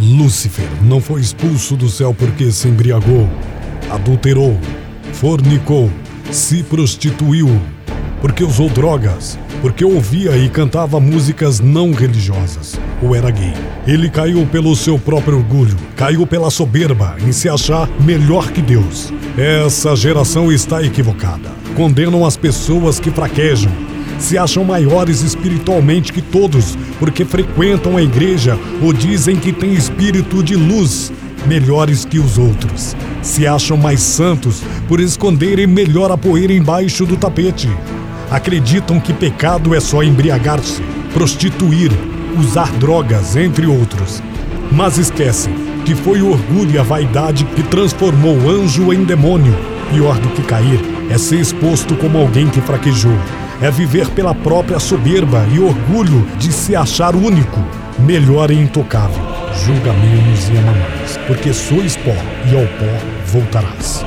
Lúcifer não foi expulso do céu porque se embriagou, adulterou, fornicou, se prostituiu, porque usou drogas, porque ouvia e cantava músicas não religiosas ou era gay. Ele caiu pelo seu próprio orgulho, caiu pela soberba em se achar melhor que Deus. Essa geração está equivocada. Condenam as pessoas que fraquejam, se acham maiores espiritualmente que todos porque frequentam a igreja ou dizem que têm espírito de luz melhores que os outros. Se acham mais santos por esconderem melhor a poeira embaixo do tapete. Acreditam que pecado é só embriagar-se, prostituir, usar drogas, entre outros. Mas esquecem que foi o orgulho e a vaidade que transformou o anjo em demônio. Pior do que cair é ser exposto como alguém que fraquejou. É viver pela própria soberba e orgulho de se achar único, melhor e intocável. Julga menos e ama mais, porque sois pó e ao pó voltarás.